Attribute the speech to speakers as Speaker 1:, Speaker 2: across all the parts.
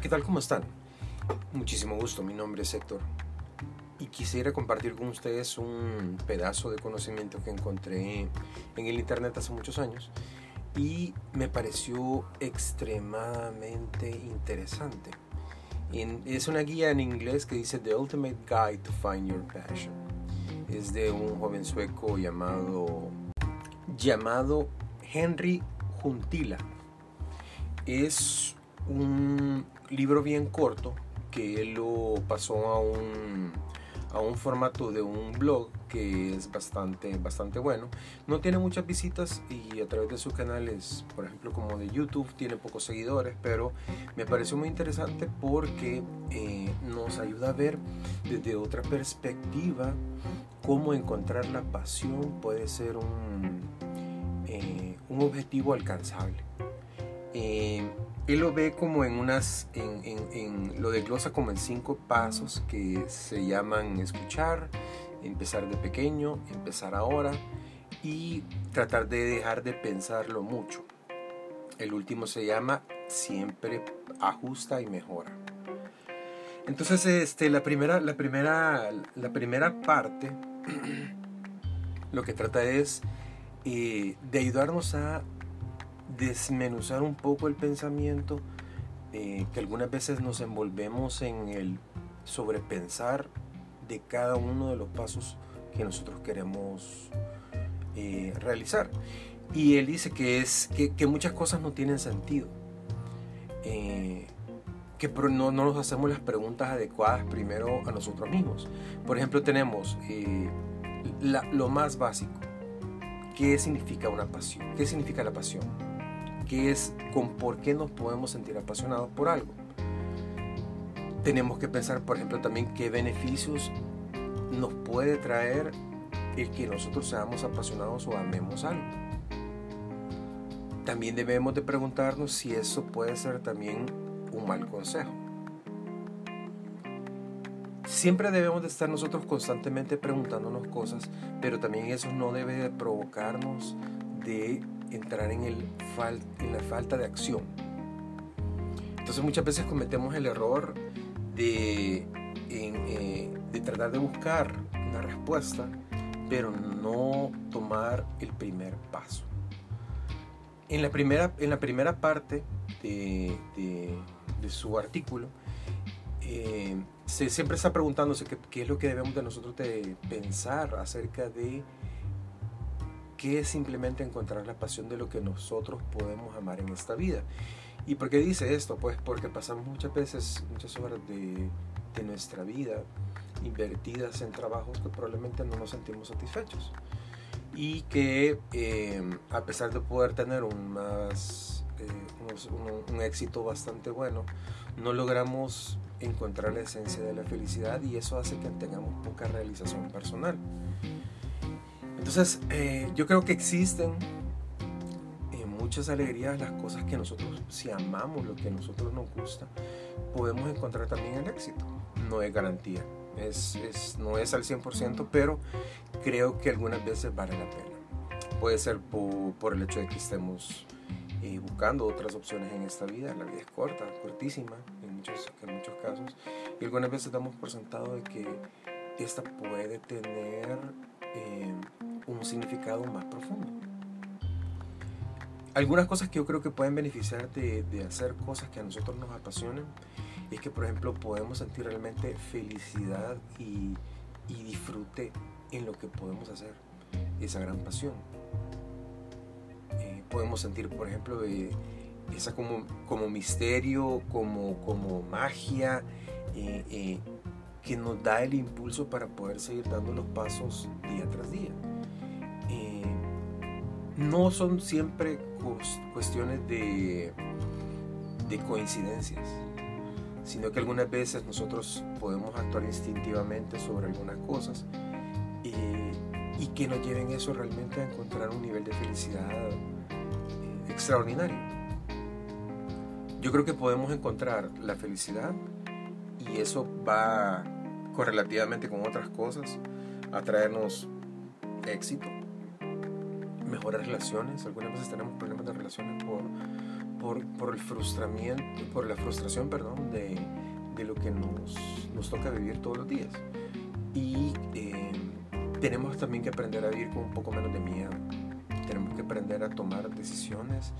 Speaker 1: ¿qué tal? ¿Cómo están? Muchísimo gusto, mi nombre es Héctor y quisiera compartir con ustedes un pedazo de conocimiento que encontré en el internet hace muchos años y me pareció extremadamente interesante. es una guía en inglés que dice The Ultimate Guide to Find Your Passion. Es de un joven sueco llamado, llamado Henry Juntila. Es un libro bien corto que él lo pasó a un, a un formato de un blog que es bastante, bastante bueno. No tiene muchas visitas y a través de sus canales, por ejemplo como de YouTube, tiene pocos seguidores, pero me pareció muy interesante porque eh, nos ayuda a ver desde otra perspectiva cómo encontrar la pasión puede ser un, eh, un objetivo alcanzable. Eh, él lo ve como en unas, en, en, lo desglosa como en cinco pasos que se llaman escuchar, empezar de pequeño, empezar ahora y tratar de dejar de pensarlo mucho. El último se llama siempre ajusta y mejora. Entonces, este, la primera, la primera, la primera parte, lo que trata es eh, de ayudarnos a desmenuzar un poco el pensamiento, eh, que algunas veces nos envolvemos en el sobrepensar de cada uno de los pasos que nosotros queremos eh, realizar. Y él dice que, es, que, muchas cosas no tienen sentido. Eh, que no, no, nos hacemos las preguntas adecuadas primero a nosotros mismos. Por ejemplo, tenemos lo más básico. ¿Qué significa una pasión? ¿Qué significa la pasión? Que es con por qué nos podemos sentir apasionados por algo. Tenemos que pensar, por ejemplo, también qué beneficios nos puede traer el que nosotros seamos apasionados o amemos algo. También debemos de preguntarnos si eso puede ser también un mal consejo. Siempre debemos de estar nosotros constantemente preguntándonos cosas, pero también eso no debe de provocarnos de entrar en, el en la falta de acción. Entonces muchas veces cometemos el error de, eh, de tratar de buscar una respuesta, pero no tomar el primer paso. En la primera, en la primera parte de, de, su artículo, eh, se, siempre está preguntándose qué, qué, es lo que debemos de nosotros de pensar acerca de que es simplemente encontrar la pasión de lo que nosotros podemos amar en esta vida. ¿Y por qué dice esto? Pues porque pasamos muchas veces, muchas horas de, nuestra vida invertidas en trabajos que probablemente no nos sentimos satisfechos y que eh, a pesar de poder tener eh, un, éxito bastante bueno, no logramos encontrar la esencia de la felicidad y eso hace que tengamos poca realización personal. Entonces, eh, yo creo que existen en eh, muchas alegrías las cosas que nosotros, si amamos lo que a nosotros nos gusta, podemos encontrar también el éxito. No es garantía, es, no es al 100%, pero creo que algunas veces vale la pena. Puede ser por, el hecho de que estemos eh, buscando otras opciones en esta vida. La vida es corta, cortísima en muchos, en muchos casos. Y algunas veces damos por sentado de que esta puede tener un significado más profundo. Algunas cosas que yo creo que pueden beneficiar de, hacer cosas que a nosotros nos apasionan es que, por ejemplo, podemos sentir realmente felicidad y, disfrute en lo que podemos hacer, esa gran pasión. Eh, podemos sentir, por ejemplo, esa como, misterio, como, como magia, eh, eh, que nos da el impulso para poder seguir dando los pasos día tras día no son siempre cuestiones de, de coincidencias, sino que algunas veces nosotros podemos actuar instintivamente sobre algunas cosas y que nos lleven eso realmente a encontrar un nivel de felicidad eh, extraordinario. Yo creo que podemos encontrar la felicidad y eso va correlativamente con otras cosas a traernos éxito, mejores relaciones. Algunas veces tenemos problemas de relaciones por, por, por, el frustramiento, por la frustración, perdón, de, de lo que nos, nos, toca vivir todos los días. Y eh, tenemos también que aprender a vivir con un poco menos de miedo. Tenemos que aprender a tomar decisiones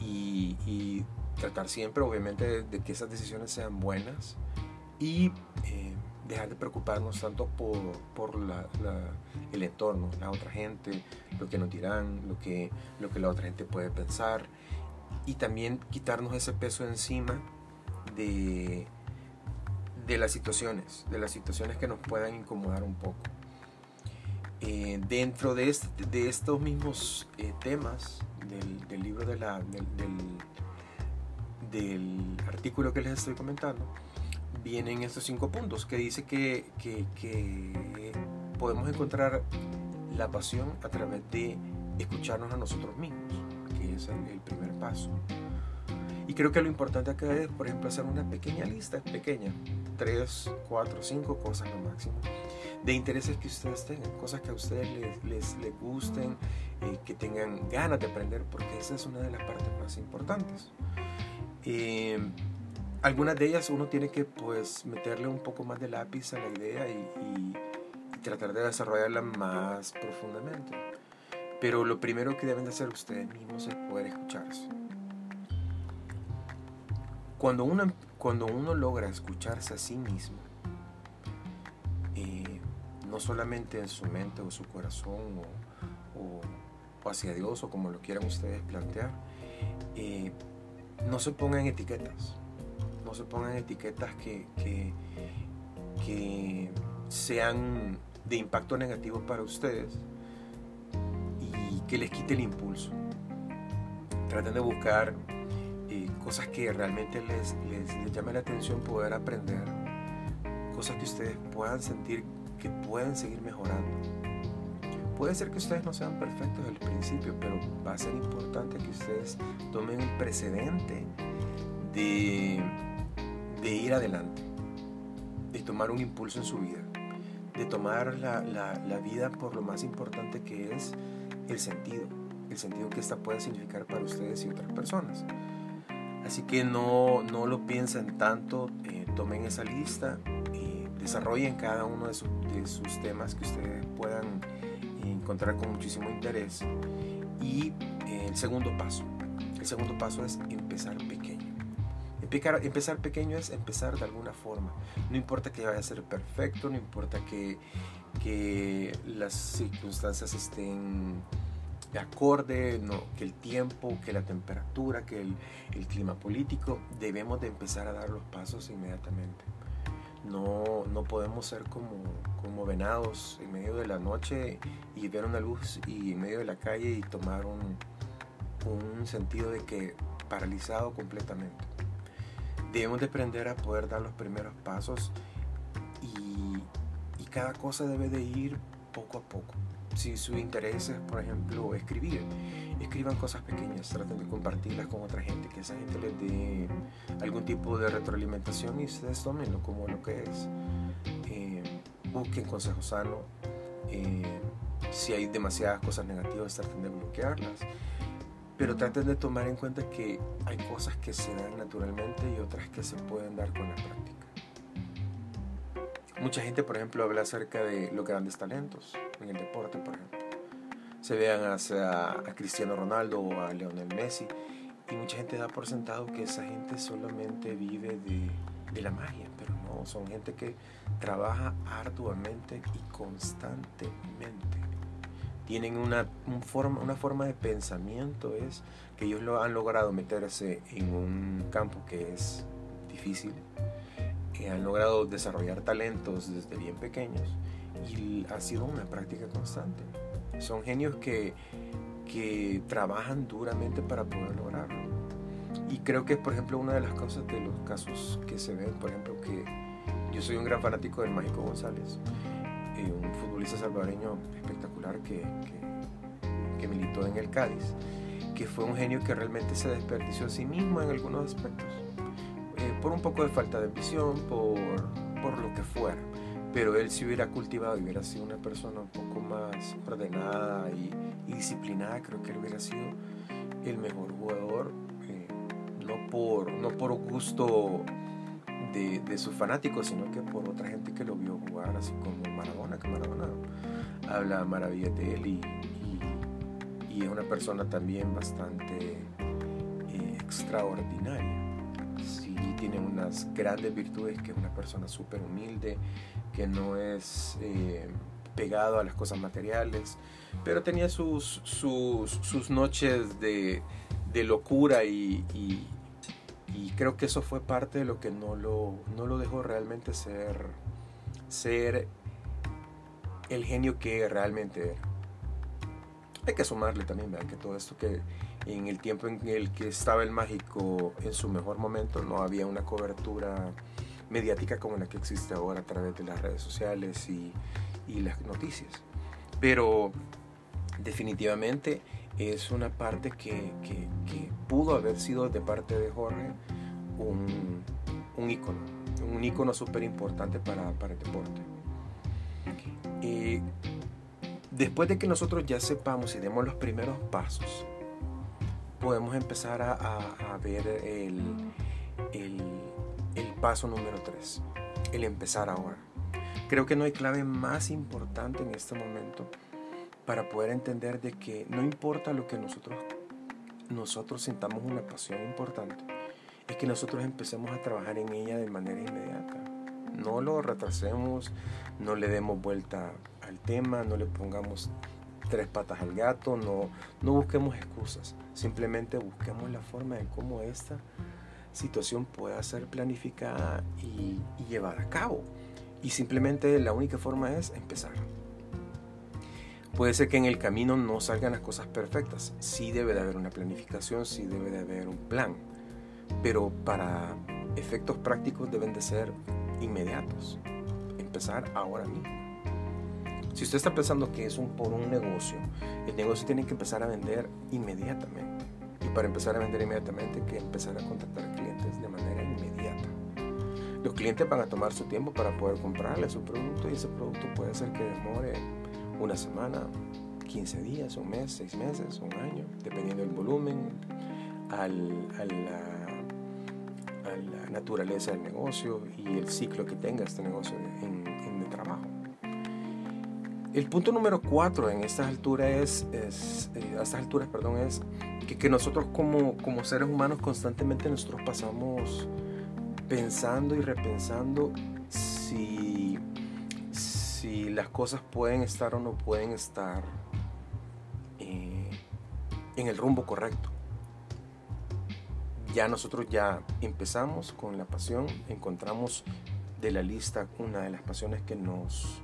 Speaker 1: y, y tratar siempre, obviamente, de, que esas decisiones sean buenas y eh, dejar de preocuparnos tanto por, por la, el entorno, la otra gente, lo que nos dirán, lo que, lo que la otra gente puede pensar y también quitarnos ese peso encima de, de las situaciones, de las situaciones que nos puedan incomodar un poco. Eh, dentro de, este, de, estos mismos eh, temas del, del, libro de la, del, del, artículo que les estoy comentando, vienen estos cinco puntos que dice que, que, podemos encontrar la pasión a través de escucharnos a nosotros mismos, que es el, primer paso. Y creo que lo importante acá es, por ejemplo, hacer una pequeña lista, pequeña, tres, cuatro, cinco cosas lo máximo, de intereses que ustedes tengan, cosas que a ustedes les, les, les gusten, eh, que tengan ganas de aprender, porque esa es una de las partes más importantes. Eh, algunas de ellas uno tiene que pues meterle un poco más de lápiz a la idea y, y, tratar de desarrollarla más profundamente. Pero lo primero que deben de hacer ustedes mismos es poder escucharse. Cuando uno, cuando uno logra escucharse a sí mismo, eh, no solamente en su mente o su corazón o, o, o, hacia Dios o como lo quieran ustedes plantear, eh, no se pongan etiquetas, no se pongan etiquetas que, que, que sean de impacto negativo para ustedes y que les quite el impulso. Traten de buscar eh, cosas que realmente les, les, les llame la atención poder aprender, cosas que ustedes puedan sentir que pueden seguir mejorando. Puede ser que ustedes no sean perfectos al principio, pero va a ser importante que ustedes tomen el precedente de, de ir adelante, de tomar un impulso en su vida, de tomar la, la, vida por lo más importante que es el sentido, el sentido que esta puede significar para ustedes y otras personas. Así que no, no lo piensen tanto, eh, tomen esa lista y desarrollen cada uno de, su, de sus temas que ustedes puedan encontrar con muchísimo interés. Y eh, el segundo paso, el segundo paso es empezar pequeño. Empezar, pequeño es empezar de alguna forma. No importa que vaya a ser perfecto, no importa que, que las circunstancias estén de acorde, no, que el tiempo, que la temperatura, que el, clima político, debemos de empezar a dar los pasos inmediatamente. No, no podemos ser como, como venados en medio de la noche y ver una luz y en medio de la calle y tomar un, un sentido de que paralizado completamente. Debemos de aprender a poder dar los primeros pasos y, cada cosa debe de ir poco a poco si su interés es, por ejemplo, escribir, escriban cosas pequeñas, traten de compartirlas con otra gente, que esa gente les dé algún tipo de retroalimentación y ustedes tómenlo como lo que es. Eh, busquen consejo sano. Eh, si hay demasiadas cosas negativas, traten de bloquearlas. Pero traten de tomar en cuenta que hay cosas que se dan naturalmente y otras que se pueden dar con la práctica. Mucha gente, por ejemplo, habla acerca de los grandes talentos en el deporte, por ejemplo. Se vean hacia a Cristiano Ronaldo o a Lionel Messi y mucha gente da por sentado que esa gente solamente vive de, de la magia, pero no, son gente que trabaja arduamente y constantemente. Tienen una, un forma, una forma de pensamiento, es que ellos lo han logrado meterse en un campo que es difícil, que han logrado desarrollar talentos desde bien pequeños y ha sido una práctica constante. Son genios que, que trabajan duramente para poder lograrlo. Y creo que, por ejemplo, una de las cosas de los casos que se ven, por ejemplo, que yo soy un gran fanático del Mágico González, eh, un futbolista salvadoreño espectacular que, militó en el Cádiz, que fue un genio que realmente se desperdició a sí mismo en algunos aspectos por un poco de falta de ambición, por, por lo que fuera. Pero él si hubiera cultivado y hubiera sido una persona un poco más ordenada y, y disciplinada, creo que él hubiera sido el mejor jugador eh, no por, no por gusto de, de, sus fanáticos, sino que por otra gente que lo vio jugar, así como Maradona, que Maradona habla maravillas de él y, y, es una persona también bastante eh, extraordinaria. Sí, tiene unas grandes virtudes, que es una persona súper humilde, que no es eh, pegado a las cosas materiales, pero tenía sus, sus, sus noches de, de locura y, y, creo que eso fue parte de lo que no lo, no lo dejó realmente ser, ser el genio que realmente era. Hay que sumarle también que todo esto que en el tiempo en el que estaba el mágico en su mejor momento no había una cobertura mediática como la que existe ahora a través de las redes sociales y, y las noticias. Pero definitivamente es una parte que, que, pudo haber sido de parte de Jorge un, un ícono, un ícono súper importante para, para, el deporte. después de que nosotros ya sepamos y demos los primeros pasos, podemos empezar a, a, ver el, el, el paso número 3, el empezar ahora. Creo que no hay clave más importante en este momento para poder entender de que no importa lo que nosotros, nosotros sintamos una pasión importante, es que nosotros empecemos a trabajar en ella de manera inmediata. No lo retrasemos, no le demos vuelta al tema, no le pongamos tres patas al gato, no, no busquemos excusas, simplemente busquemos la forma de cómo esta situación pueda ser planificada y, y llevada a cabo. Y simplemente la única forma es empezar. Puede ser que en el camino no salgan las cosas perfectas. Sí debe de haber una planificación, sí debe de haber un plan. Pero para efectos prácticos deben de ser inmediatos. Empezar ahora mismo. Si usted está pensando que es un, por un negocio, el negocio tiene que empezar a vender inmediatamente. Y para empezar a vender inmediatamente hay que empezar a contactar clientes de manera inmediata. Los clientes van a tomar su tiempo para poder comprarle su producto y ese producto puede ser que demore una semana, 15 días, un mes, seis meses, un año, dependiendo del volumen, al, a, la, naturaleza del negocio y el ciclo que tenga este negocio en, el trabajo. El punto número cuatro en estas alturas es, es eh, a estas alturas, perdón, es que, que nosotros como, como seres humanos constantemente nosotros pasamos pensando y repensando si las cosas pueden estar o no pueden estar eh, en el rumbo correcto. Ya nosotros ya empezamos con la pasión, encontramos de la lista una de las pasiones que nos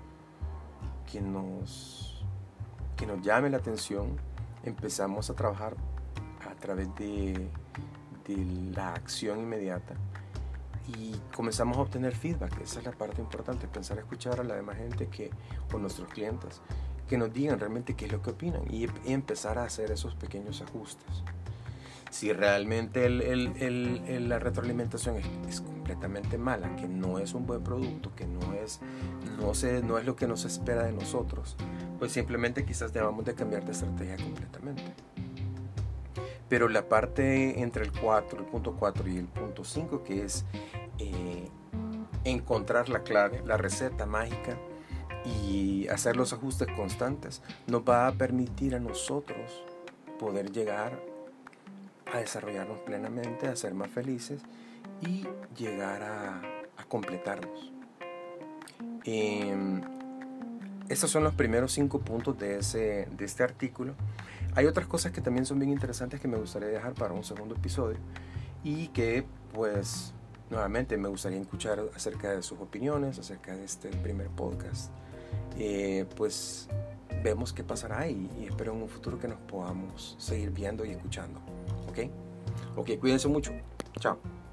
Speaker 1: que nos que nos llame la atención, empezamos a trabajar a través de, de la acción inmediata y comenzamos a obtener feedback. Esa es la parte importante, pensar a escuchar a la demás gente que, o nuestros clientes que nos digan realmente qué es lo que opinan y, empezar a hacer esos pequeños ajustes. Si realmente el, el, la retroalimentación es, completamente mala, que no es un buen producto, que no es, no, se, no es lo que nos espera de nosotros, pues simplemente quizás debamos de cambiar de estrategia completamente. Pero la parte entre el 4, el punto 4 y el punto 5, que es eh, encontrar la clave, la receta mágica y hacer los ajustes constantes, nos va a permitir a nosotros poder llegar a desarrollarnos plenamente, a ser más felices y llegar a, completarnos. Eh, estos son los primeros cinco puntos de, ese, de este artículo. Hay otras cosas que también son bien interesantes que me gustaría dejar para un segundo episodio y que pues nuevamente me gustaría escuchar acerca de sus opiniones, acerca de este primer podcast. Eh, pues vemos qué pasará y, y, espero en un futuro que nos podamos seguir viendo y escuchando. ¿Ok? Ok, cuídense mucho. Chao.